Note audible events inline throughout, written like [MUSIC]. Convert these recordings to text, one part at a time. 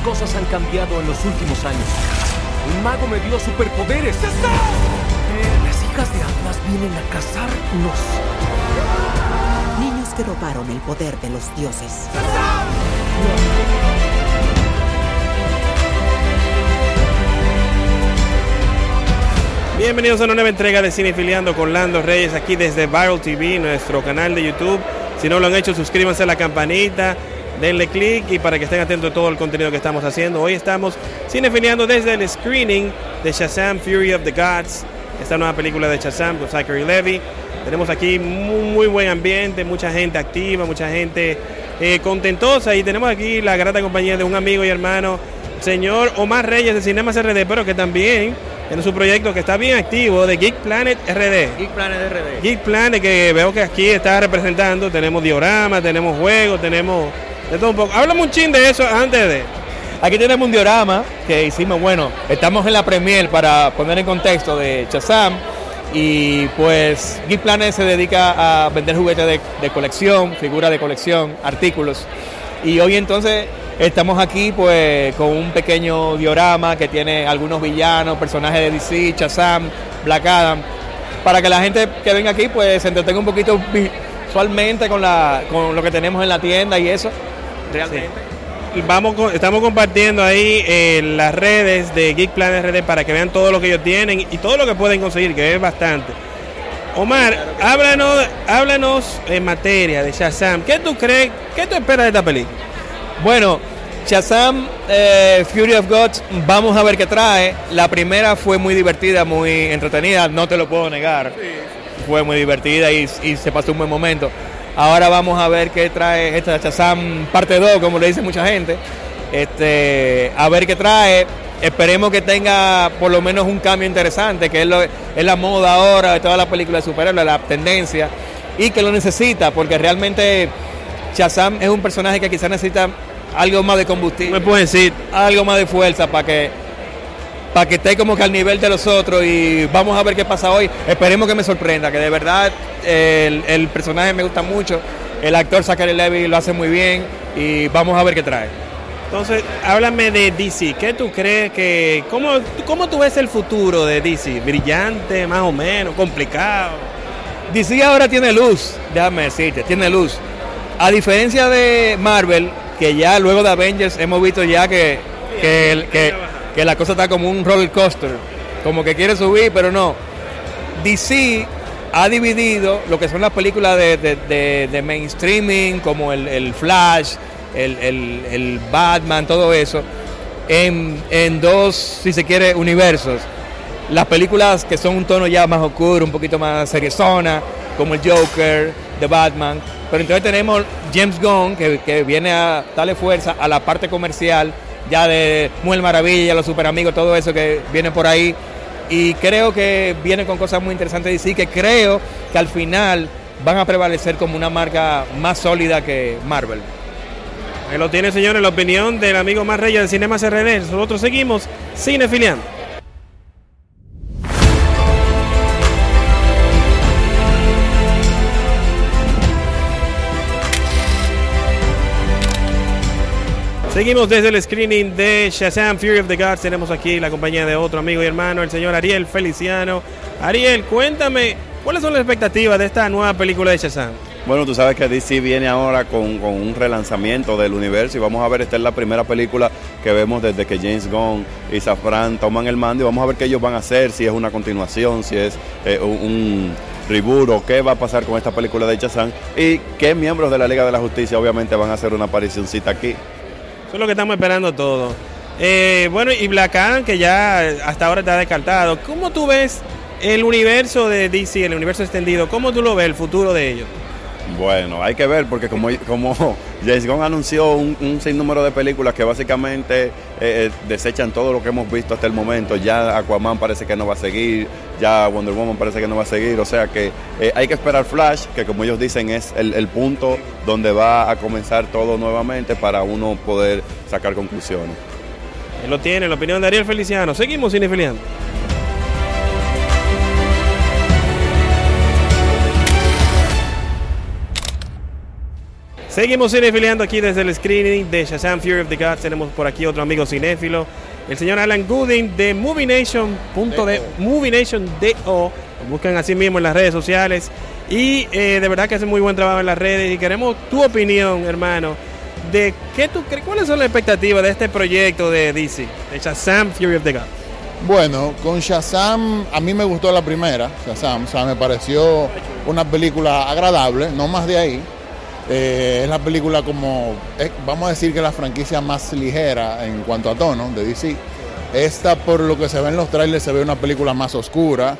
cosas han cambiado en los últimos años. Un mago me dio superpoderes. Eh, las hijas de Atlas vienen a cazarnos. Niños que robaron el poder de los dioses. Bienvenidos a una nueva entrega de Cinefiliando con Lando Reyes aquí desde Viral TV, nuestro canal de YouTube. Si no lo han hecho, suscríbanse a la campanita, denle click y para que estén atentos a todo el contenido que estamos haciendo. Hoy estamos cinefiliando desde el screening de Shazam Fury of the Gods, esta nueva película de Shazam con Zachary Levy. Tenemos aquí muy, muy buen ambiente, mucha gente activa, mucha gente eh, contentosa y tenemos aquí la grata compañía de un amigo y hermano, señor Omar Reyes de Cinemas RD, pero que también tiene su proyecto que está bien activo de Geek Planet RD. Geek Planet RD. Geek Planet que veo que aquí está representando, tenemos dioramas, tenemos juegos, tenemos de todo un poco. Háblame un chin de eso antes de... Aquí tenemos un diorama que hicimos, bueno, estamos en la premier para poner en contexto de Shazam y pues Geek Planet se dedica a vender juguetes de, colección, figuras de colección, artículos. Y hoy entonces estamos aquí pues con un pequeño diorama que tiene algunos villanos, personajes de DC, Shazam, Black Adam, para que la gente que venga aquí pues se entretenga un poquito visualmente con, la, con lo que tenemos en la tienda y eso, realmente. Vamos, con- estamos compartiendo ahí eh, las redes de Geek Planet RD para que vean todo lo que ellos tienen y todo lo que pueden conseguir, que es bastante. Omar, háblanos, háblanos en materia de Shazam. ¿Qué tú crees, qué tú esperas de esta película? Bueno, Shazam eh, Fury of Gods, vamos a ver qué trae. La primera fue muy divertida, muy entretenida, no te lo puedo negar. Fue muy divertida y, y se pasó un buen momento. Ahora vamos a ver qué trae esta Shazam parte 2, como le dice mucha gente. Este, a ver qué trae. Esperemos que tenga por lo menos un cambio interesante, que es, lo- es la moda ahora de todas las películas de superhéroes, la tendencia, y que lo necesita, porque realmente Shazam es un personaje que quizás necesita algo más de combustible ¿Me puedes decir? algo más de fuerza para que para que esté como que al nivel de los otros y vamos a ver qué pasa hoy. Esperemos que me sorprenda, que de verdad el, el personaje me gusta mucho, el actor Zachary Levy lo hace muy bien y vamos a ver qué trae. Entonces, háblame de DC. ¿Qué tú crees que... ¿Cómo, cómo tú ves el futuro de DC? ¿Brillante, más o menos? ¿Complicado? DC ahora tiene luz, déjame decirte, tiene luz. A diferencia de Marvel, que ya luego de Avengers hemos visto ya que, que, que- que la cosa está como un roller coaster, como que quiere subir, pero no. DC ha dividido lo que son las películas de, de- de- mainstreaming, como el, el Flash, el, el- el Batman, todo eso, en, en dos, si se quiere, universos las películas que son un tono ya más oscuro, un poquito más seriezona, como el Joker, The Batman. Pero entonces tenemos James Gunn, que, que viene a darle fuerza a la parte comercial, ya de Mujer Maravilla, los super amigos, todo eso que viene por ahí. Y creo que viene con cosas muy interesantes y sí que creo que al final van a prevalecer como una marca más sólida que Marvel. Ahí lo tiene, señores, la opinión del amigo más Reyes de Cinemas RD. Nosotros seguimos cinefiliando. Seguimos desde el screening de Shazam Fury of the Gods. Tenemos aquí la compañía de otro amigo y hermano, el señor Ariel Feliciano. Ariel, cuéntame, ¿cuáles son las expectativas de esta nueva película de Shazam? Bueno, tú sabes que DC viene ahora con, un relanzamiento del universo y vamos a ver, esta es la primera película que vemos desde que James Gunn y Safran toman el mando y vamos a ver qué ellos van a hacer, si es una continuación, si es eh, un, un reboot o qué va a pasar con esta película de Shazam y qué miembros de la Liga de la Justicia obviamente van a hacer una aparicióncita aquí. Eso es lo que estamos esperando todo. Eh, bueno, y Black Adam, que ya hasta ahora está descartado. ¿Cómo tú ves el universo de DC, el universo extendido? ¿Cómo tú lo ves, el futuro de ellos? Bueno, hay que ver porque como, como [LAUGHS] anunció un, un sinnúmero de películas que básicamente eh, eh, desechan todo lo que hemos visto hasta el momento, ya Aquaman parece que no va a seguir, ya Wonder Woman parece que no va a seguir, o sea que eh, hay que esperar Flash, que como ellos dicen es el, el punto donde va a comenzar todo nuevamente para uno poder sacar conclusiones. Él lo tiene, la opinión de Ariel Feliciano. Seguimos cinefiliando. Seguimos cinefiliando aquí desde el screening de Shazam Fury of the Gods. Tenemos por aquí otro amigo cinéfilo, el señor Alan Gooding de Movie Nation. Movie Nation DO. Lo buscan así mismo en las redes sociales. Y eh, de verdad que hace muy buen trabajo en las redes. Y queremos tu opinión, hermano, de qué tú crees, cuáles son las expectativas de este proyecto de DC, de Shazam Fury of the Gods. Bueno, con Shazam, a mí me gustó la primera, Shazam, o sea, me pareció una película agradable, no más de ahí. Eh, es la película como, eh, vamos a decir que la franquicia más ligera en cuanto a tono de DC. Esta, por lo que se ve en los trailers, se ve una película más oscura,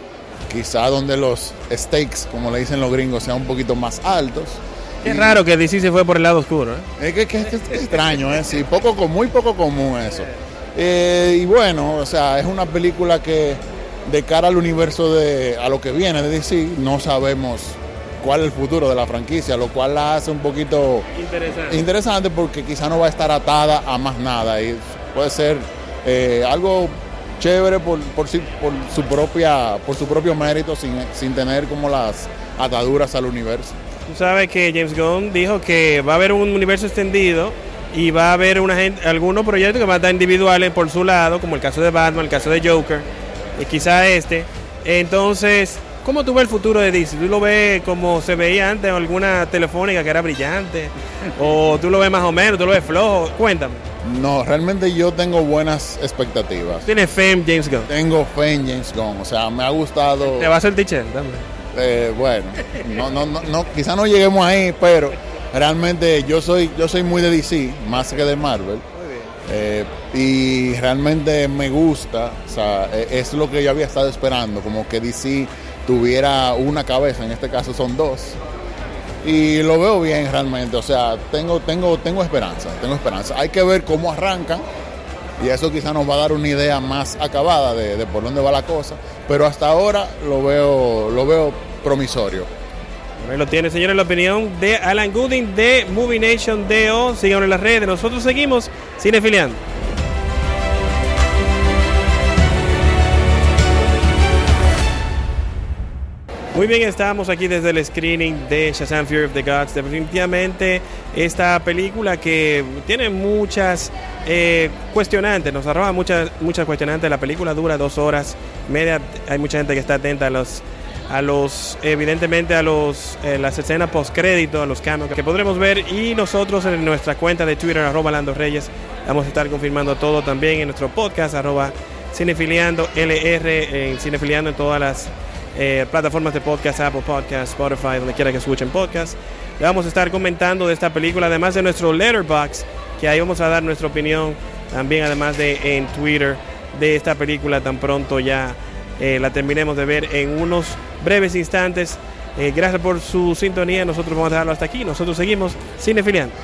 quizá donde los stakes, como le dicen los gringos, sean un poquito más altos. Es raro que DC se fue por el lado oscuro. ¿eh? Es que, es extraño, ¿eh? Sí, poco, muy poco común eso. Y bueno, o sea, es una película que de cara al universo de a lo que viene de DC, no sabemos cuál es el futuro de la franquicia, lo cual la hace un poquito interesante, porque quizá no va a estar atada a más nada y puede ser eh, algo chévere por, por, por, su propia, por su propio mérito sin, sin tener como las ataduras al universo. Tú sabes que James Gunn dijo que va a haber un universo extendido y va a haber una gente, algunos proyectos que van a estar individuales por su lado, como el caso de Batman, el caso de Joker, y quizá este. Entonces, ¿cómo tú ves el futuro de DC? ¿Tú lo ves como se veía antes en alguna telefónica que era brillante? [LAUGHS] ¿O tú lo ves más o menos? ¿Tú lo ves flojo? Cuéntame. No, realmente yo tengo buenas expectativas. ¿Tienes fe en James Gunn? Tengo fe en James Gunn, o sea, me ha gustado... ¿Te va a hacer teacher también? Eh, bueno, no, no, no, no, quizá no lleguemos ahí, pero realmente yo soy, yo soy muy de DC, más que de Marvel. Eh, y realmente me gusta, o sea, e, es lo que yo había estado esperando, como que DC tuviera una cabeza, en este caso son dos. Y lo veo bien realmente, o sea, tengo, tengo, tengo esperanza, tengo esperanza. Hay que ver cómo arrancan y eso quizá nos va a dar una idea más acabada de, de por dónde va la cosa, pero hasta ahora lo veo, lo veo promisorio. Ahí lo tiene, señores, la opinión de Alan Gooding de Movie Nation DO. Síganos en las redes. Nosotros seguimos cinefiliando. Muy bien, estamos aquí desde el screening de Shazam Fury of the Gods. Definitivamente esta película que tiene muchas eh, cuestionantes, nos arroja muchas, muchas cuestionantes. La película dura dos horas media. Hay mucha gente que está atenta a los a los, evidentemente a los, eh, las escenas post crédito, a los cambios que podremos ver y nosotros en nuestra cuenta de Twitter, arroba Lando Reyes, vamos a estar confirmando todo también en nuestro podcast, arroba Cinefiliando LR, en Cinefiliando en todas las eh, plataformas de podcast, Apple Podcast, Spotify, donde quiera que escuchen podcast. Le vamos a estar comentando de esta película, además de nuestro letterbox, que ahí vamos a dar nuestra opinión, también además de en Twitter, de esta película tan pronto ya eh, la terminemos de ver en unos breves instantes. Eh, gracias por su sintonía. Nosotros vamos a dejarlo hasta aquí. Nosotros seguimos cinefiliando.